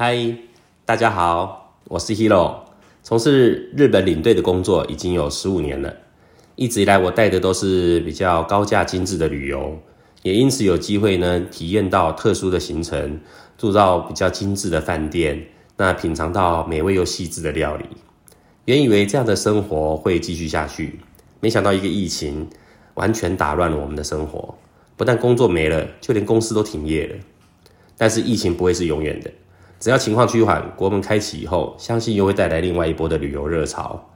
嗨，大家好，我是 Hiro，从事日本领队的工作已经有十五年了。一直以来，我带的都是比较高价精致的旅游，也因此有机会呢体验到特殊的行程，住到比较精致的饭店，那品尝到美味又细致的料理。原以为这样的生活会继续下去，没想到一个疫情完全打乱了我们的生活，不但工作没了，就连公司都停业了。但是疫情不会是永远的。只要情况趋缓，国门开启以后，相信又会带来另外一波的旅游热潮。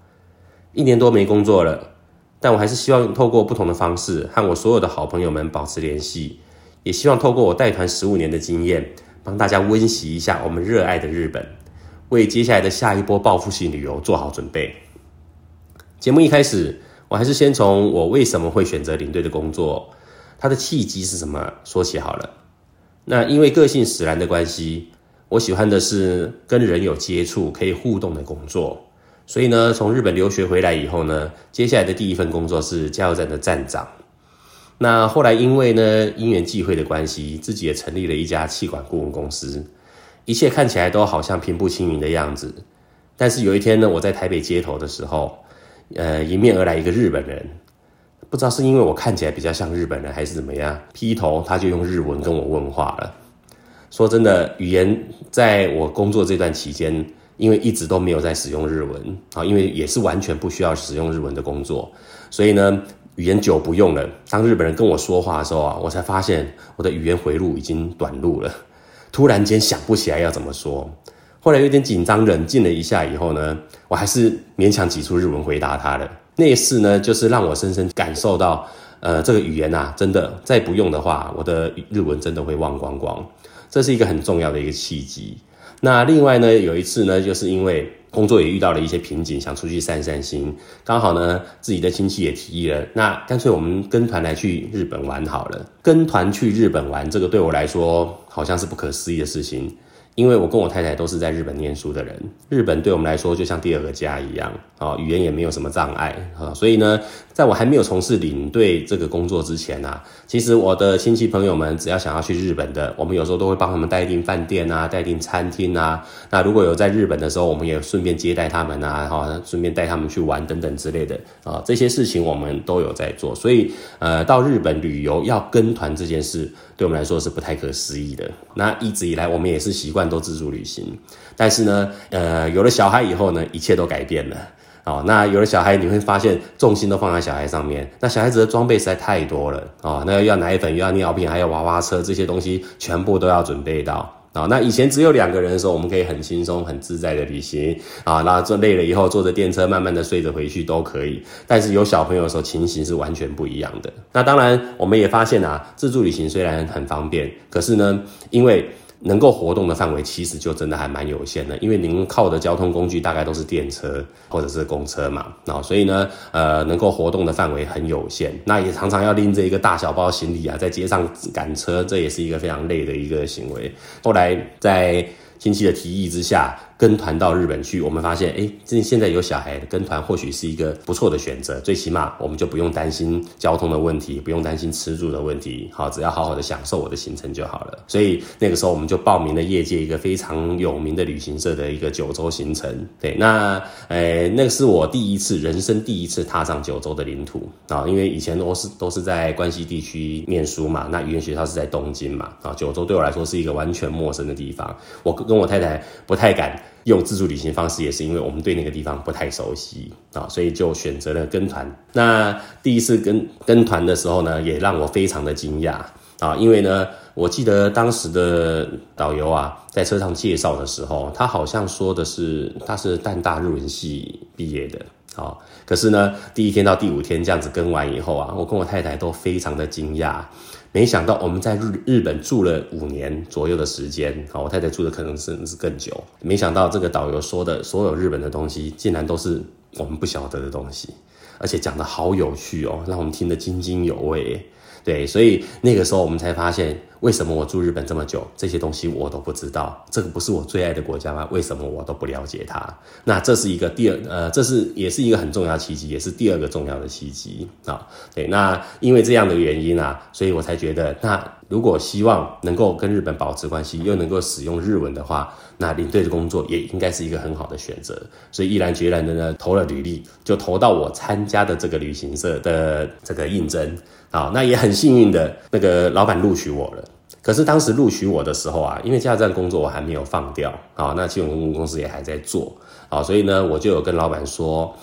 一年多没工作了，但我还是希望透过不同的方式和我所有的好朋友们保持联系，也希望透过我带团十五年的经验，帮大家温习一下我们热爱的日本，为接下来的下一波报复性旅游做好准备。节目一开始，我还是先从我为什么会选择领队的工作，它的契机是什么说起好了。那因为个性使然的关系。我喜欢的是跟人有接触、可以互动的工作，所以呢，从日本留学回来以后呢，接下来的第一份工作是加油站的站长。那后来因为呢因缘际会的关系，自己也成立了一家气管顾问公司，一切看起来都好像平步青云的样子。但是有一天呢，我在台北街头的时候，呃，迎面而来一个日本人，不知道是因为我看起来比较像日本人，还是怎么样，劈头他就用日文跟我问话了。说真的，语言在我工作这段期间，因为一直都没有在使用日文啊，因为也是完全不需要使用日文的工作，所以呢，语言久不用了。当日本人跟我说话的时候啊，我才发现我的语言回路已经短路了，突然间想不起来要怎么说。后来有点紧张，冷静了一下以后呢，我还是勉强挤出日文回答他的。那一次呢，就是让我深深感受到，呃，这个语言呐，真的再不用的话，我的日文真的会忘光光。这是一个很重要的一个契机。那另外呢，有一次呢，就是因为工作也遇到了一些瓶颈，想出去散散心。刚好呢，自己的亲戚也提议了，那干脆我们跟团来去日本玩好了。跟团去日本玩，这个对我来说好像是不可思议的事情。因为我跟我太太都是在日本念书的人，日本对我们来说就像第二个家一样啊，语言也没有什么障碍啊，所以呢，在我还没有从事领队这个工作之前啊，其实我的亲戚朋友们只要想要去日本的，我们有时候都会帮他们待订饭店啊，待订餐厅啊。那如果有在日本的时候，我们也顺便接待他们啊，哈，顺便带他们去玩等等之类的啊，这些事情我们都有在做。所以呃，到日本旅游要跟团这件事。对我们来说是不太可思议的。那一直以来，我们也是习惯都自助旅行。但是呢，呃，有了小孩以后呢，一切都改变了。哦，那有了小孩，你会发现重心都放在小孩上面。那小孩子的装备实在太多了。哦，那要奶粉，又要尿片，还有娃娃车，这些东西全部都要准备到。啊，那以前只有两个人的时候，我们可以很轻松、很自在的旅行啊。那坐累了以后，坐着电车慢慢的睡着回去都可以。但是有小朋友的时候，情形是完全不一样的。那当然，我们也发现啊，自助旅行虽然很方便，可是呢，因为能够活动的范围其实就真的还蛮有限的，因为您靠的交通工具大概都是电车或者是公车嘛，所以呢，呃，能够活动的范围很有限，那也常常要拎着一个大小包行李啊，在街上赶车，这也是一个非常累的一个行为。后来在亲戚的提议之下。跟团到日本去，我们发现，哎，这现在有小孩跟团，或许是一个不错的选择。最起码，我们就不用担心交通的问题，不用担心吃住的问题。好，只要好好的享受我的行程就好了。所以那个时候，我们就报名了业界一个非常有名的旅行社的一个九州行程。对，那，呃，那个是我第一次人生第一次踏上九州的领土啊，因为以前都是都是在关西地区念书嘛，那语言学校是在东京嘛，啊，九州对我来说是一个完全陌生的地方，我跟我太太不太敢。用自助旅行方式也是因为我们对那个地方不太熟悉啊，所以就选择了跟团。那第一次跟跟团的时候呢，也让我非常的惊讶啊，因为呢，我记得当时的导游啊，在车上介绍的时候，他好像说的是他是淡大日文系毕业的啊，可是呢，第一天到第五天这样子跟完以后啊，我跟我太太都非常的惊讶。没想到我们在日日本住了五年左右的时间，好，我太太住的可能甚至是更久。没想到这个导游说的所有日本的东西，竟然都是我们不晓得的东西，而且讲的好有趣哦，让我们听得津津有味。对，所以那个时候我们才发现，为什么我住日本这么久，这些东西我都不知道？这个不是我最爱的国家吗？为什么我都不了解它？那这是一个第二，呃，这是也是一个很重要的契机，也是第二个重要的契机啊。对，那因为这样的原因啊，所以我才觉得，那如果希望能够跟日本保持关系，又能够使用日文的话，那领队的工作也应该是一个很好的选择。所以毅然决然的呢，投了履历，就投到我参加的这个旅行社的这个应征。啊，那也很幸运的，那个老板录取我了。可是当时录取我的时候啊，因为加油站工作我还没有放掉啊，那金融公司也还在做啊，所以呢，我就有跟老板说，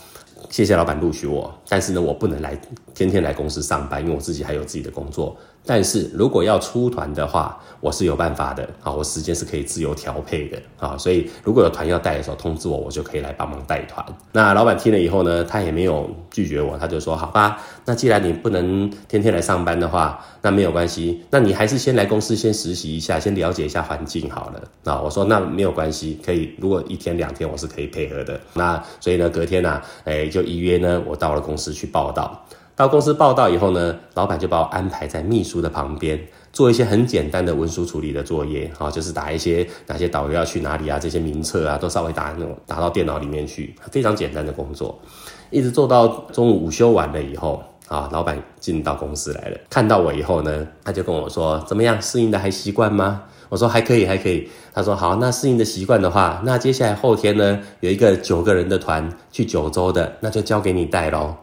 谢谢老板录取我，但是呢，我不能来天天来公司上班，因为我自己还有自己的工作。但是如果要出团的话，我是有办法的啊，我时间是可以自由调配的啊，所以如果有团要带的时候通知我，我就可以来帮忙带团。那老板听了以后呢，他也没有拒绝我，他就说好吧，那既然你不能天天来上班的话，那没有关系，那你还是先来公司先实习一下，先了解一下环境好了啊。我说那没有关系，可以，如果一天两天我是可以配合的。那所以呢，隔天呢，哎，就预约呢，我到了公司去报道。到公司报道以后呢，老板就把我安排在秘书的旁边，做一些很简单的文书处理的作业，啊，就是打一些哪些导游要去哪里啊，这些名册啊，都稍微打那种打到电脑里面去，非常简单的工作，一直做到中午午休完了以后，啊，老板进到公司来了，看到我以后呢，他就跟我说，怎么样，适应的还习惯吗？我说还可以，还可以。他说好，那适应的习惯的话，那接下来后天呢，有一个九个人的团去九州的，那就交给你带喽。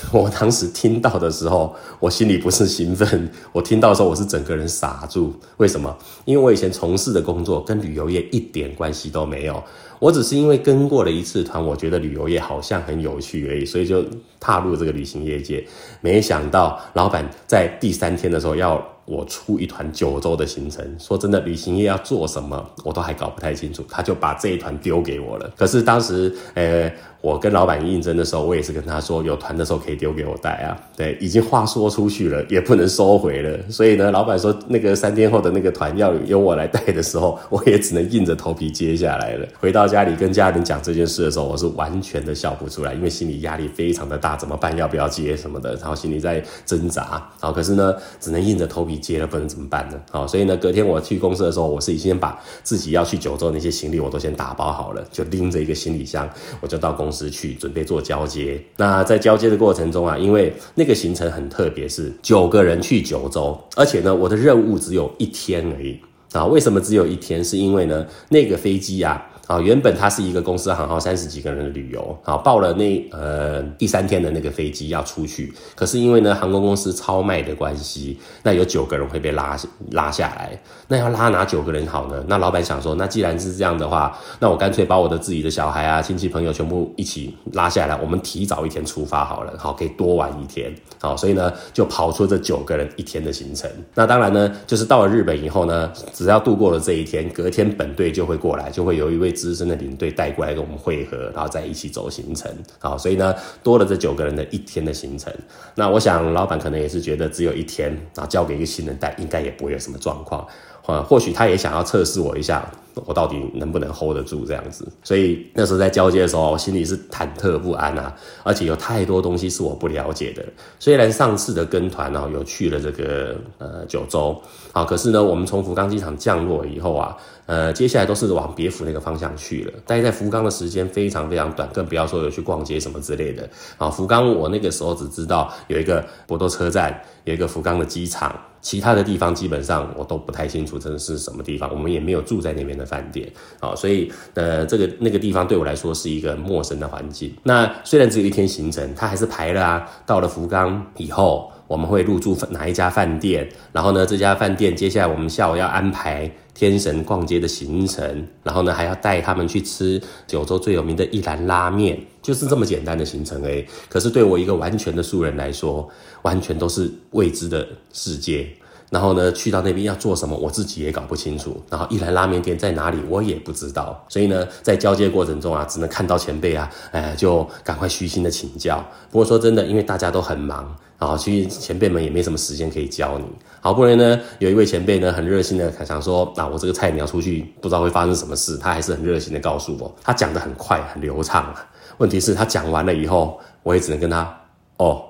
我当时听到的时候，我心里不是兴奋，我听到的时候我是整个人傻住。为什么？因为我以前从事的工作跟旅游业一点关系都没有，我只是因为跟过了一次团，我觉得旅游业好像很有趣而已，所以就踏入这个旅行业界。没想到老板在第三天的时候要。我出一团九州的行程，说真的，旅行业要做什么，我都还搞不太清楚。他就把这一团丢给我了。可是当时，呃，我跟老板应征的时候，我也是跟他说，有团的时候可以丢给我带啊。对，已经话说出去了，也不能收回了。所以呢，老板说那个三天后的那个团要由我来带的时候，我也只能硬着头皮接下来了。回到家里跟家人讲这件事的时候，我是完全的笑不出来，因为心里压力非常的大，怎么办？要不要接什么的？然后心里在挣扎。好，可是呢，只能硬着头皮。接了不能怎么办呢？好，所以呢，隔天我去公司的时候，我是先把自己要去九州那些行李我都先打包好了，就拎着一个行李箱，我就到公同时去准备做交接。那在交接的过程中啊，因为那个行程很特别，是九个人去九州，而且呢，我的任务只有一天而已啊。为什么只有一天？是因为呢，那个飞机啊。啊，原本它是一个公司航号三十几个人的旅游，啊，报了那呃第三天的那个飞机要出去，可是因为呢航空公司超卖的关系，那有九个人会被拉拉下来，那要拉哪九个人好呢？那老板想说，那既然是这样的话，那我干脆把我的自己的小孩啊、亲戚朋友全部一起拉下来，我们提早一天出发好了，好可以多玩一天，好，所以呢就跑出这九个人一天的行程。那当然呢，就是到了日本以后呢，只要度过了这一天，隔天本队就会过来，就会有一位。资深的领队带过来跟我们会合，然后再一起走行程，好，所以呢多了这九个人的一天的行程。那我想老板可能也是觉得只有一天，然后交给一个新人带，应该也不会有什么状况。啊，或许他也想要测试我一下，我到底能不能 hold 得住这样子。所以那时候在交接的时候，我心里是忐忑不安啊，而且有太多东西是我不了解的。虽然上次的跟团呢有去了这个呃九州，啊，可是呢我们从福冈机场降落以后啊，呃，接下来都是往别府那个方向去了。待在福冈的时间非常非常短，更不要说有去逛街什么之类的。啊，福冈我那个时候只知道有一个博多车站，有一个福冈的机场。其他的地方基本上我都不太清楚，真的是什么地方，我们也没有住在那边的饭店啊，所以呃，这个那个地方对我来说是一个陌生的环境。那虽然只有一天行程，他还是排了啊。到了福冈以后，我们会入住哪一家饭店？然后呢，这家饭店接下来我们下午要安排天神逛街的行程，然后呢还要带他们去吃九州最有名的一兰拉面。就是这么简单的行程诶，可是对我一个完全的素人来说，完全都是未知的世界。然后呢，去到那边要做什么，我自己也搞不清楚。然后一兰拉面店在哪里，我也不知道。所以呢，在交接过程中啊，只能看到前辈啊，哎，就赶快虚心的请教。不过说真的，因为大家都很忙啊，其实前辈们也没什么时间可以教你。好不容易呢，有一位前辈呢，很热心的想说，那我这个菜鸟出去不知道会发生什么事，他还是很热心的告诉我，他讲的很快很流畅啊。问题是，他讲完了以后，我也只能跟他哦，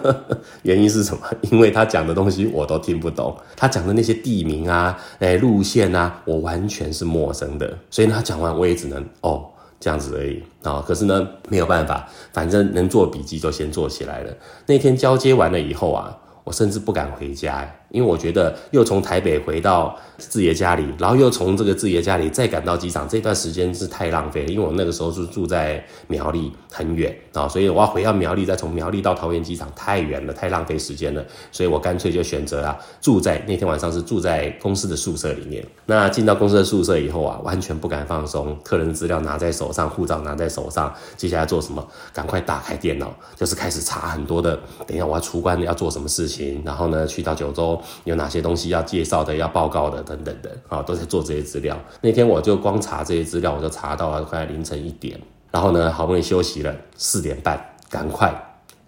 原因是什么？因为他讲的东西我都听不懂，他讲的那些地名啊、哎路线啊，我完全是陌生的，所以他讲完我也只能哦这样子而已啊。可是呢，没有办法，反正能做笔记就先做起来了。那天交接完了以后啊，我甚至不敢回家。因为我觉得又从台北回到志爷家里，然后又从这个志爷家里再赶到机场，这段时间是太浪费了。因为我那个时候是住在苗栗，很远啊，所以我要回到苗栗，再从苗栗到桃园机场太远了，太浪费时间了。所以我干脆就选择啊，住在那天晚上是住在公司的宿舍里面。那进到公司的宿舍以后啊，完全不敢放松，客人的资料拿在手上，护照拿在手上，接下来做什么？赶快打开电脑，就是开始查很多的。等一下我要出关要做什么事情，然后呢，去到九州。有哪些东西要介绍的、要报告的等等的啊，都在做这些资料。那天我就光查这些资料，我就查到了快凌晨一点。然后呢，好不容易休息了，四点半赶快，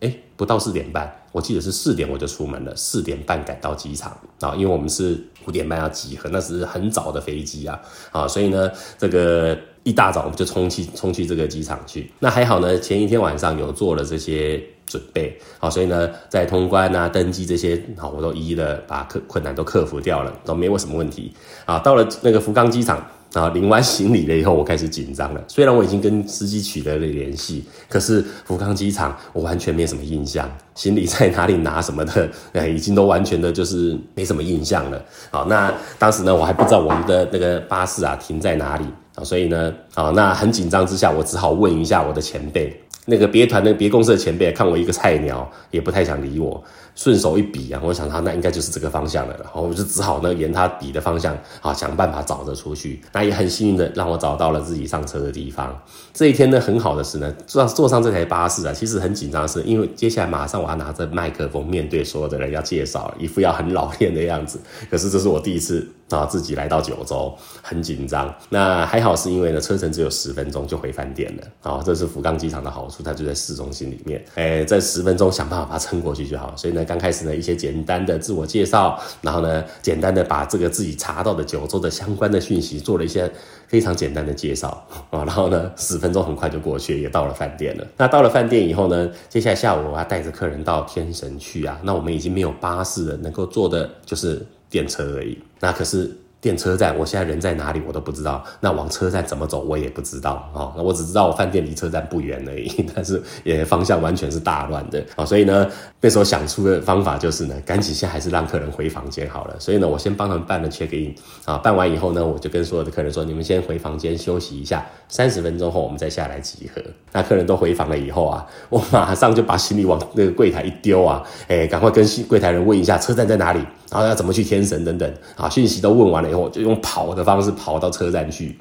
哎，不到四点半，我记得是四点我就出门了，四点半赶到机场啊，因为我们是五点半要集合，那是很早的飞机啊啊，所以呢，这个一大早我们就冲去冲去这个机场去。那还好呢，前一天晚上有做了这些。准备好，所以呢，在通关啊、登机这些，好，我都一一的把克困难都克服掉了，都没有什么问题啊。到了那个福冈机场啊，领完行李了以后，我开始紧张了。虽然我已经跟司机取得了联系，可是福冈机场我完全没什么印象，行李在哪里拿什么的，哎，已经都完全的就是没什么印象了。好，那当时呢，我还不知道我们的那个巴士啊停在哪里啊，所以呢，啊，那很紧张之下，我只好问一下我的前辈。那个别团、的别公司的前辈看我一个菜鸟，也不太想理我。顺手一比啊，我想他那应该就是这个方向了，然后我就只好呢沿他比的方向啊想办法找着出去。那也很幸运的让我找到了自己上车的地方。这一天呢很好的是呢坐坐上这台巴士啊，其实很紧张的是，因为接下来马上我要拿着麦克风面对所有的人要介绍，一副要很老练的样子。可是这是我第一次啊自己来到九州，很紧张。那还好是因为呢车程只有十分钟就回饭店了啊，这是福冈机场的好处，它就在市中心里面。哎，在十分钟想办法把它撑过去就好。所以呢。刚开始呢，一些简单的自我介绍，然后呢，简单的把这个自己查到的九州的相关的讯息做了一些非常简单的介绍啊，然后呢，十分钟很快就过去，也到了饭店了。那到了饭店以后呢，接下来下午我要带着客人到天神去啊，那我们已经没有巴士了，能够坐的就是电车而已。那可是。电车站，我现在人在哪里我都不知道。那往车站怎么走我也不知道啊。那我只知道我饭店离车站不远而已，但是也方向完全是大乱的啊。所以呢，那时候想出的方法就是呢，赶紧先还是让客人回房间好了。所以呢，我先帮他们办了 check in 啊。办完以后呢，我就跟所有的客人说，你们先回房间休息一下，三十分钟后我们再下来集合。那客人都回房了以后啊，我马上就把行李往那个柜台一丢啊，哎，赶快跟柜台人问一下车站在哪里。然后要怎么去天神等等啊，讯息都问完了以后，就用跑的方式跑到车站去。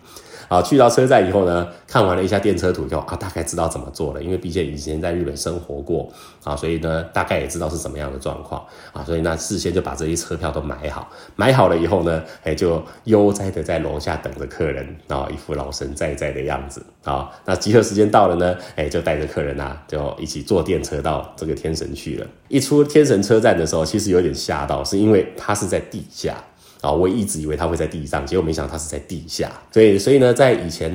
啊，去到车站以后呢，看完了一下电车图，就啊，大概知道怎么做了。因为毕竟以前在日本生活过啊，所以呢，大概也知道是什么样的状况啊，所以呢，事先就把这些车票都买好。买好了以后呢，哎，就悠哉的在楼下等着客人啊，一副老神在在的样子啊。那集合时间到了呢，哎，就带着客人啊，就一起坐电车到这个天神去了。一出天神车站的时候，其实有点吓到，是因为它是在地下。啊，我一直以为它会在地上，结果没想到它是在地下。所以，所以呢，在以前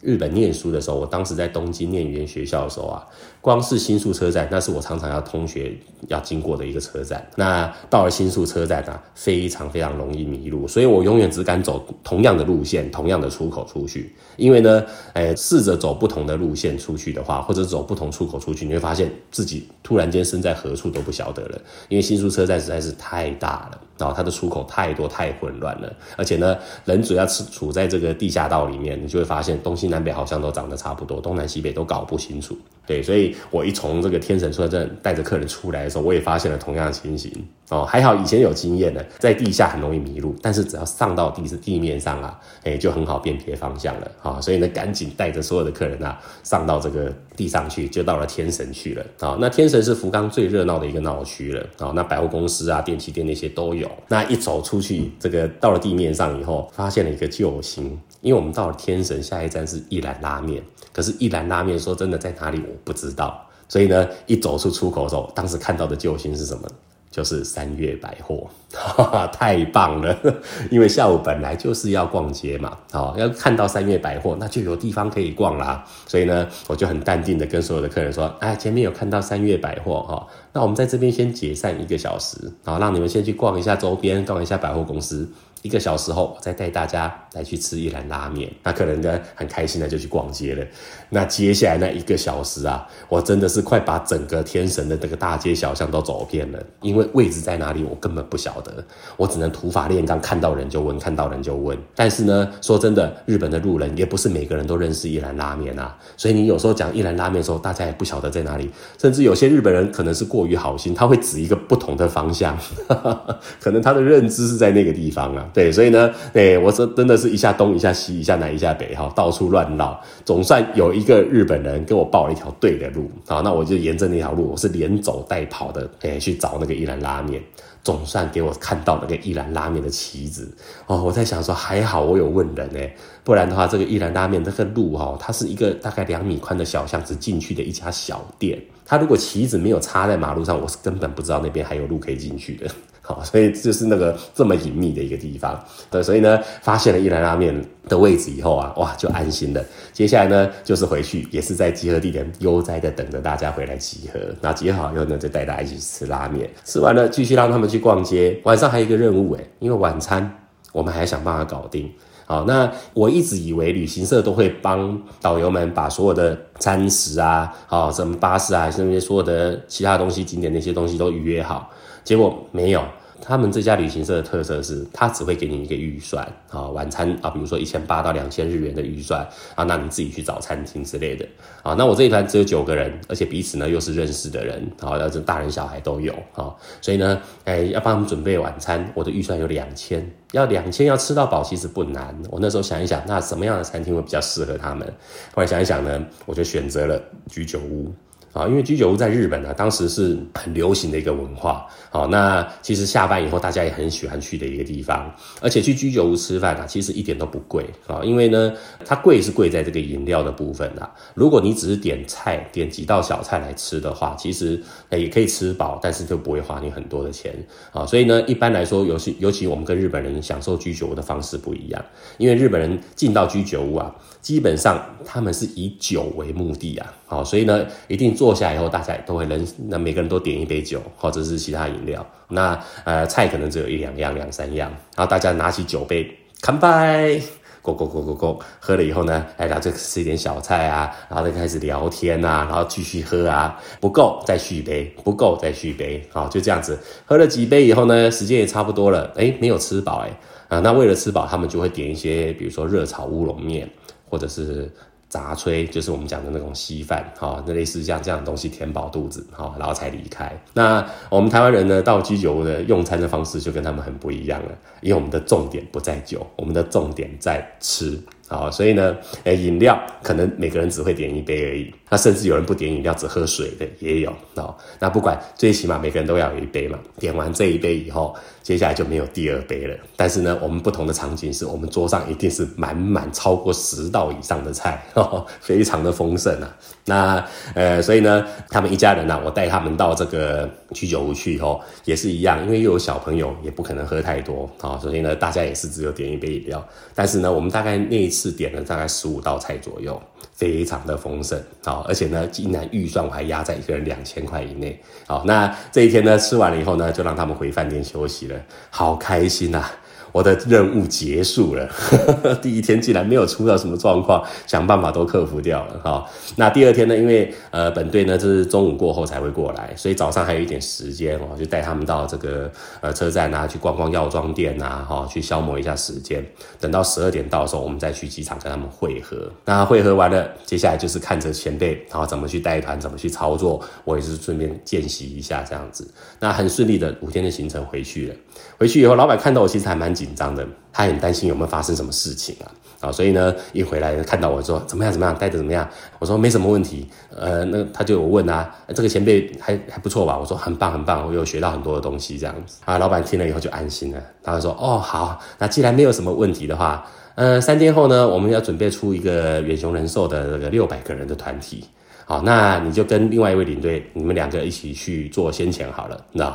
日本念书的时候，我当时在东京念语言学校的时候啊，光是新宿车站，那是我常常要通学要经过的一个车站。那到了新宿车站啊，非常非常容易迷路，所以我永远只敢走同样的路线，同样的出口出去。因为呢，哎，试着走不同的路线出去的话，或者走不同出口出去，你会发现自己突然间身在何处都不晓得了。因为新宿车站实在是太大了。然后它的出口太多太混乱了，而且呢，人主要是处在这个地下道里面，你就会发现东西南北好像都长得差不多，东南西北都搞不清楚。对，所以我一从这个天神车站带着客人出来的时候，我也发现了同样的情形。哦，还好以前有经验呢，在地下很容易迷路，但是只要上到地是地面上啊，哎，就很好辨别方向了。啊，所以呢，赶紧带着所有的客人啊，上到这个地上去，就到了天神去了。啊，那天神是福冈最热闹的一个闹区了。啊，那百货公司啊、电器店那些都有。那一走出去，这个到了地面上以后，发现了一个救星。因为我们到了天神，下一站是一兰拉面。可是，一兰拉面说真的在哪里，我不知道。所以呢，一走出出口的时候，当时看到的救星是什么？就是三月百货，太棒了！因为下午本来就是要逛街嘛，哦，要看到三月百货，那就有地方可以逛啦。所以呢，我就很淡定的跟所有的客人说：“哎，前面有看到三月百货哈，那我们在这边先解散一个小时，然后让你们先去逛一下周边，逛一下百货公司。”一个小时后，我再带大家来去吃一兰拉面。那客人呢很开心的就去逛街了。那接下来那一个小时啊，我真的是快把整个天神的这个大街小巷都走遍了。因为位置在哪里，我根本不晓得，我只能土法炼钢，看到人就问，看到人就问。但是呢，说真的，日本的路人也不是每个人都认识一兰拉面啊。所以你有时候讲一兰拉面的时候，大家也不晓得在哪里。甚至有些日本人可能是过于好心，他会指一个不同的方向，可能他的认知是在那个地方啊。对，所以呢，哎，我说真的是一下东一下西，一下南一下北，哈，到处乱绕，总算有一个日本人给我报了一条对的路，好，那我就沿着那条路，我是连走带跑的，哎，去找那个一兰拉面，总算给我看到那个一兰拉面的旗子，哦，我在想说还好我有问人哎，不然的话，这个一兰拉面这个路哈，它是一个大概两米宽的小巷子进去的一家小店，它如果旗子没有插在马路上，我是根本不知道那边还有路可以进去的。好，所以就是那个这么隐秘的一个地方，对，所以呢，发现了一兰拉面的位置以后啊，哇，就安心了。接下来呢，就是回去，也是在集合地点悠哉的等着大家回来集合。那集合好以后呢，就带大家一起吃拉面，吃完了继续让他们去逛街。晚上还有一个任务诶，因为晚餐我们还想办法搞定。好，那我一直以为旅行社都会帮导游们把所有的餐食啊，好，什么巴士啊，甚至所有的其他东西景点那些东西都预约好。结果没有，他们这家旅行社的特色是，他只会给你一个预算啊，晚餐啊，比如说一千八到两千日元的预算啊，那你自己去找餐厅之类的啊。那我这一团只有九个人，而且彼此呢又是认识的人啊，要这大人小孩都有啊，所以呢，哎，要帮他们准备晚餐，我的预算有两千，要两千要吃到饱其实不难。我那时候想一想，那什么样的餐厅会比较适合他们？后来想一想呢，我就选择了居酒屋。啊，因为居酒屋在日本呢，当时是很流行的一个文化。好，那其实下班以后大家也很喜欢去的一个地方，而且去居酒屋吃饭啊，其实一点都不贵啊。因为呢，它贵是贵在这个饮料的部分啊。如果你只是点菜，点几道小菜来吃的话，其实也可以吃饱，但是就不会花你很多的钱啊。所以呢，一般来说，尤其尤其我们跟日本人享受居酒屋的方式不一样，因为日本人进到居酒屋啊，基本上他们是以酒为目的啊。好，所以呢，一定做坐下以后，大家都会人，那每个人都点一杯酒，或者是其他饮料。那呃，菜可能只有一两样、两三样。然后大家拿起酒杯，干杯，咕咕咕咕咕，喝了以后呢，哎，然后就吃一点小菜啊，然后就开始聊天啊，然后继续喝啊，不够再续杯，不够再续杯，好，就这样子。喝了几杯以后呢，时间也差不多了，哎，没有吃饱，哎，啊，那为了吃饱，他们就会点一些，比如说热炒乌龙面，或者是。杂炊就是我们讲的那种稀饭，哈，那类似像这样的东西填饱肚子，哈，然后才离开。那我们台湾人呢，到居酒屋的用餐的方式就跟他们很不一样了，因为我们的重点不在酒，我们的重点在吃。好，所以呢，诶，饮料可能每个人只会点一杯而已。那甚至有人不点饮料，只喝水的也有。哦，那不管，最起码每个人都要有一杯嘛。点完这一杯以后，接下来就没有第二杯了。但是呢，我们不同的场景是我们桌上一定是满满超过十道以上的菜，非常的丰盛啊。那呃，所以呢，他们一家人呢，我带他们到这个居酒屋去以后，也是一样，因为又有小朋友，也不可能喝太多。好，所以呢，大家也是只有点一杯饮料。但是呢，我们大概那一次次。是点了大概十五道菜左右，非常的丰盛好，而且呢，竟然预算我还压在一个人两千块以内好，那这一天呢，吃完了以后呢，就让他们回饭店休息了，好开心呐！我的任务结束了，第一天竟然没有出到什么状况，想办法都克服掉了哈。那第二天呢，因为呃本队呢这是中午过后才会过来，所以早上还有一点时间哦，就带他们到这个呃车站啊去逛逛药妆店啊，哈，去消磨一下时间。等到十二点到的时候，我们再去机场跟他们会合。那会合完了，接下来就是看着前辈然后怎么去带团，怎么去操作，我也是顺便见习一下这样子。那很顺利的五天的行程回去了。回去以后，老板看到我其实还蛮紧。紧张的，他很担心有没有发生什么事情啊？啊，所以呢，一回来看到我说怎么样怎么样，待的怎么样？我说没什么问题。呃，那他就有问啊，这个前辈还还不错吧？我说很棒很棒，我有学到很多的东西这样子啊。老板听了以后就安心了，他就说哦好，那既然没有什么问题的话，呃，三天后呢，我们要准备出一个远雄人寿的这个六百个人的团体。好，那你就跟另外一位领队，你们两个一起去做先遣好了，那？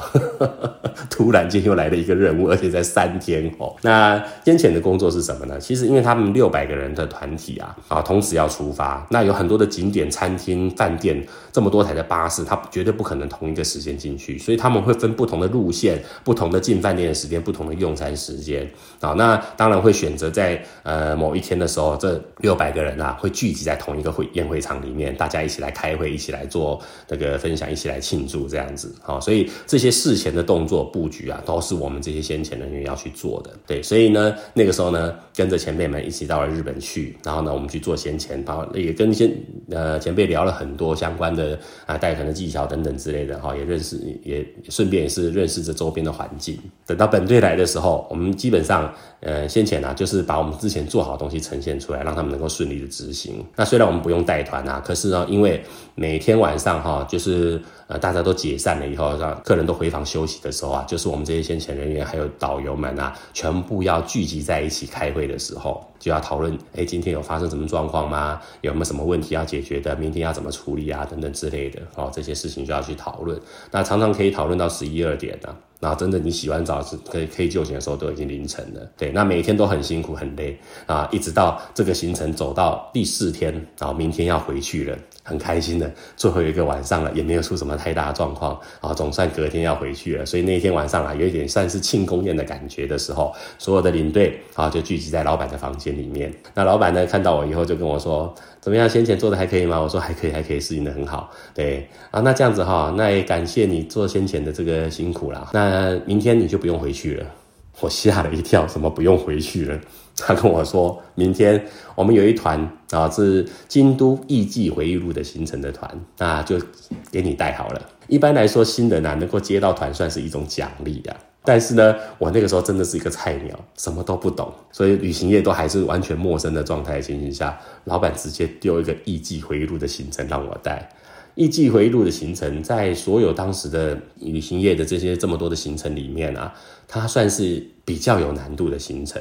突然间又来了一个任务，而且在三天哦。那先遣的工作是什么呢？其实因为他们六百个人的团体啊，啊，同时要出发，那有很多的景点、餐厅、饭店，这么多台的巴士，它绝对不可能同一个时间进去，所以他们会分不同的路线、不同的进饭店的时间、不同的用餐时间啊。那当然会选择在呃某一天的时候，这六百个人啊会聚集在同一个会宴会场里面，大家一起。来开会，一起来做那个分享，一起来庆祝这样子，好，所以这些事前的动作布局啊，都是我们这些先遣人员要去做的。对，所以呢，那个时候呢，跟着前辈们一起到了日本去，然后呢，我们去做先遣，然后也跟先呃前辈聊了很多相关的啊带团的技巧等等之类的，哈，也认识，也顺便也是认识这周边的环境。等到本队来的时候，我们基本上呃先前啊，就是把我们之前做好的东西呈现出来，让他们能够顺利的执行。那虽然我们不用带团啊，可是呢，因为每天晚上哈，就是呃大家都解散了以后，让客人都回房休息的时候啊，就是我们这些先遣人员还有导游们啊，全部要聚集在一起开会的时候，就要讨论，哎，今天有发生什么状况吗？有没有什么问题要解决的？明天要怎么处理啊？等等之类的，哦，这些事情就要去讨论。那常常可以讨论到十一二点呢。然后真的，你洗完澡是可以可以就寝的时候，都已经凌晨了。对，那每天都很辛苦很累啊，一直到这个行程走到第四天，然后明天要回去了，很开心的最后一个晚上了，也没有出什么太大的状况啊，总算隔天要回去了。所以那一天晚上啊，有一点算是庆功宴的感觉的时候，所有的领队啊就聚集在老板的房间里面。那老板呢看到我以后就跟我说。怎么样？先前做的还可以吗？我说还可以，还可以，适应的很好。对啊，那这样子哈，那也感谢你做先前的这个辛苦啦。那明天你就不用回去了。我吓了一跳，什么不用回去了？他跟我说，明天我们有一团啊，是京都艺伎回忆录的行程的团，那就给你带好了。一般来说，新人啊能够接到团算是一种奖励呀。但是呢，我那个时候真的是一个菜鸟，什么都不懂，所以旅行业都还是完全陌生的状态情形下，老板直接丢一个艺伎回忆录的行程让我带。艺伎回忆录的行程，在所有当时的旅行业的这些这么多的行程里面啊，它算是比较有难度的行程。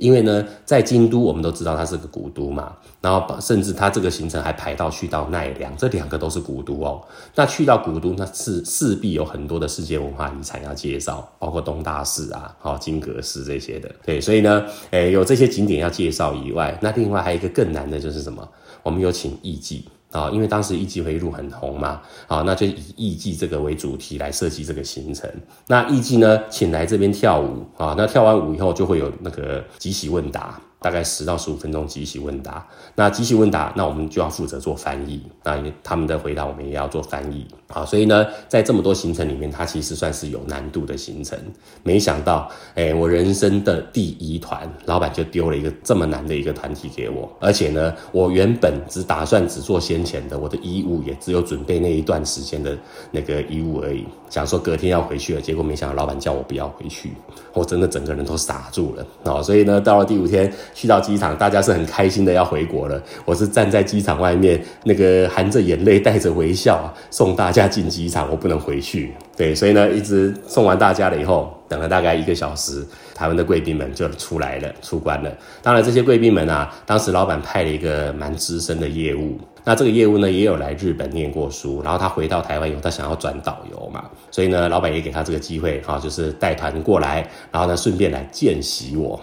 因为呢，在京都，我们都知道它是个古都嘛，然后甚至它这个行程还排到去到奈良，这两个都是古都哦。那去到古都，那是势必有很多的世界文化遗产要介绍，包括东大寺啊、好金阁寺这些的。对，所以呢，诶，有这些景点要介绍以外，那另外还有一个更难的就是什么？我们有请艺伎。啊，因为当时艺伎回忆录很红嘛，啊，那就以艺伎这个为主题来设计这个行程。那艺伎呢，请来这边跳舞啊，那跳完舞以后就会有那个即席问答。大概十到十五分钟即席问答，那即席问答，那我们就要负责做翻译，那他们的回答我们也要做翻译啊。所以呢，在这么多行程里面，它其实算是有难度的行程。没想到，哎，我人生的第一团，老板就丢了一个这么难的一个团体给我，而且呢，我原本只打算只做先前的，我的衣物也只有准备那一段时间的那个衣物而已，想说隔天要回去了，结果没想到老板叫我不要回去，我真的整个人都傻住了啊。所以呢，到了第五天。去到机场，大家是很开心的要回国了。我是站在机场外面，那个含着眼泪、带着微笑，送大家进机场。我不能回去，对，所以呢，一直送完大家了以后，等了大概一个小时，台湾的贵宾们就出来了，出关了。当然，这些贵宾们啊，当时老板派了一个蛮资深的业务。那这个业务呢，也有来日本念过书，然后他回到台湾以后，他想要转导游嘛，所以呢，老板也给他这个机会，哈，就是带团过来，然后呢，顺便来见习我。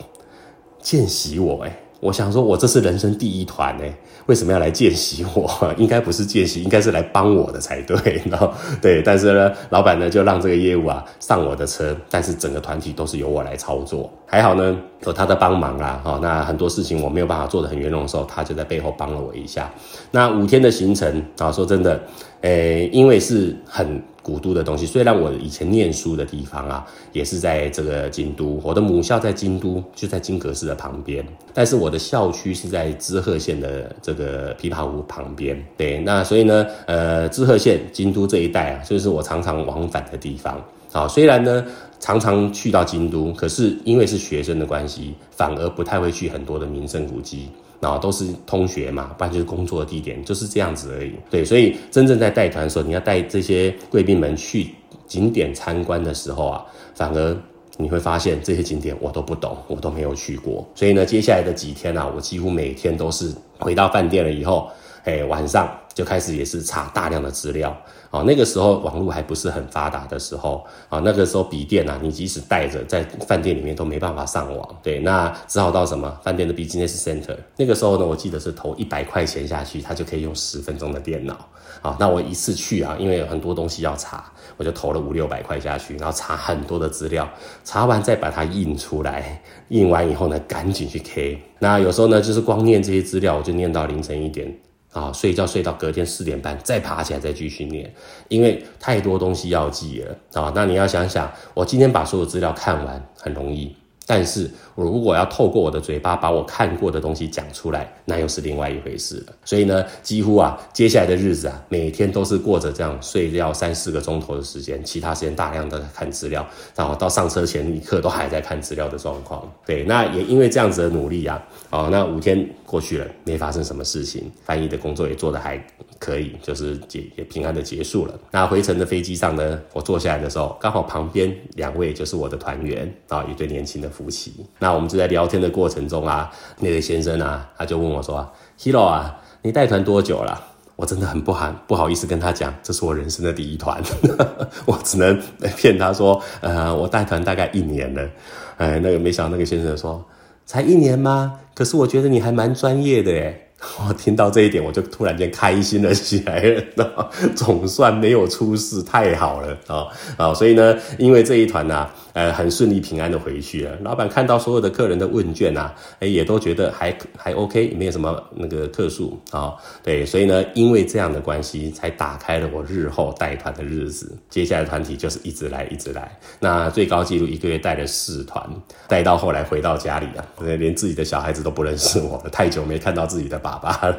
见习我哎，我想说，我这是人生第一团哎，为什么要来见习我？应该不是见习，应该是来帮我的才对。然后对，但是呢，老板呢就让这个业务啊上我的车，但是整个团体都是由我来操作。还好呢，有他的帮忙啦。哈，那很多事情我没有办法做的很圆融的时候，他就在背后帮了我一下。那五天的行程啊，说真的，诶，因为是很。古都的东西，虽然我以前念书的地方啊，也是在这个京都，我的母校在京都，就在金阁寺的旁边，但是我的校区是在滋贺县的这个琵琶湖旁边。对，那所以呢，呃，滋贺县、京都这一带啊，就是我常常往返的地方。好，虽然呢常常去到京都，可是因为是学生的关系，反而不太会去很多的名胜古迹。然后，都是同学嘛，不然就是工作的地点，就是这样子而已。对，所以真正在带团的时候，你要带这些贵宾们去景点参观的时候啊，反而你会发现这些景点我都不懂，我都没有去过。所以呢，接下来的几天啊，我几乎每天都是回到饭店了以后，哎，晚上就开始也是查大量的资料。哦，那个时候网络还不是很发达的时候啊，那个时候笔电啊，你即使带着在饭店里面都没办法上网，对，那只好到什么饭店的 business center。那个时候呢，我记得是投一百块钱下去，他就可以用十分钟的电脑。啊，那我一次去啊，因为有很多东西要查，我就投了五六百块下去，然后查很多的资料，查完再把它印出来，印完以后呢，赶紧去 K。那有时候呢，就是光念这些资料，我就念到凌晨一点。啊，睡觉睡到隔天四点半，再爬起来再继续练，因为太多东西要记了啊。那你要想想，我今天把所有资料看完很容易。但是我如果要透过我的嘴巴把我看过的东西讲出来，那又是另外一回事了。所以呢，几乎啊，接下来的日子啊，每天都是过着这样睡觉三四个钟头的时间，其他时间大量的看资料，然后到上车前一刻都还在看资料的状况。对，那也因为这样子的努力啊，哦，那五天过去了，没发生什么事情，翻译的工作也做得还可以，就是结也平安的结束了。那回程的飞机上呢，我坐下来的时候，刚好旁边两位就是我的团员啊，一对年轻的。夫妻，那我们就在聊天的过程中啊，那位先生啊，他就问我说：“Hero 啊，你带团多久了？”我真的很不好不好意思跟他讲，这是我人生的第一团，我只能骗他说：“呃，我带团大概一年了。”哎，那个没想到那个先生说：“才一年吗？可是我觉得你还蛮专业的耶。” 我听到这一点，我就突然间开心了起来了，总算没有出事，太好了啊啊！所以呢，因为这一团呢。呃，很顺利平安的回去了。老板看到所有的客人的问卷啊，哎，也都觉得还还 OK，没有什么那个特殊啊。对，所以呢，因为这样的关系，才打开了我日后带团的日子。接下来团体就是一直来，一直来。那最高纪录一个月带了四团，带到后来回到家里啊，连自己的小孩子都不认识我了，太久没看到自己的爸爸了。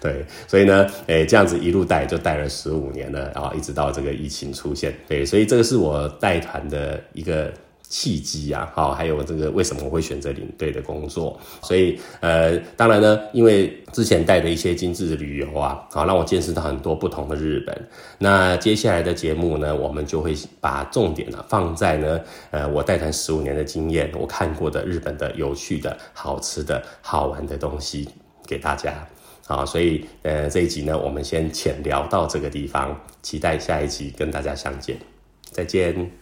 对，所以呢，诶，这样子一路带就带了十五年了，然后一直到这个疫情出现。对，所以这个是我带团的一个。契机啊，好，还有这个为什么我会选择领队的工作？所以，呃，当然呢，因为之前带的一些精致旅游啊，好，让我见识到很多不同的日本。那接下来的节目呢，我们就会把重点呢放在呢，呃，我带团十五年的经验，我看过的日本的有趣的、好吃的、好玩的东西给大家。好，所以，呃，这一集呢，我们先浅聊到这个地方，期待下一集跟大家相见，再见。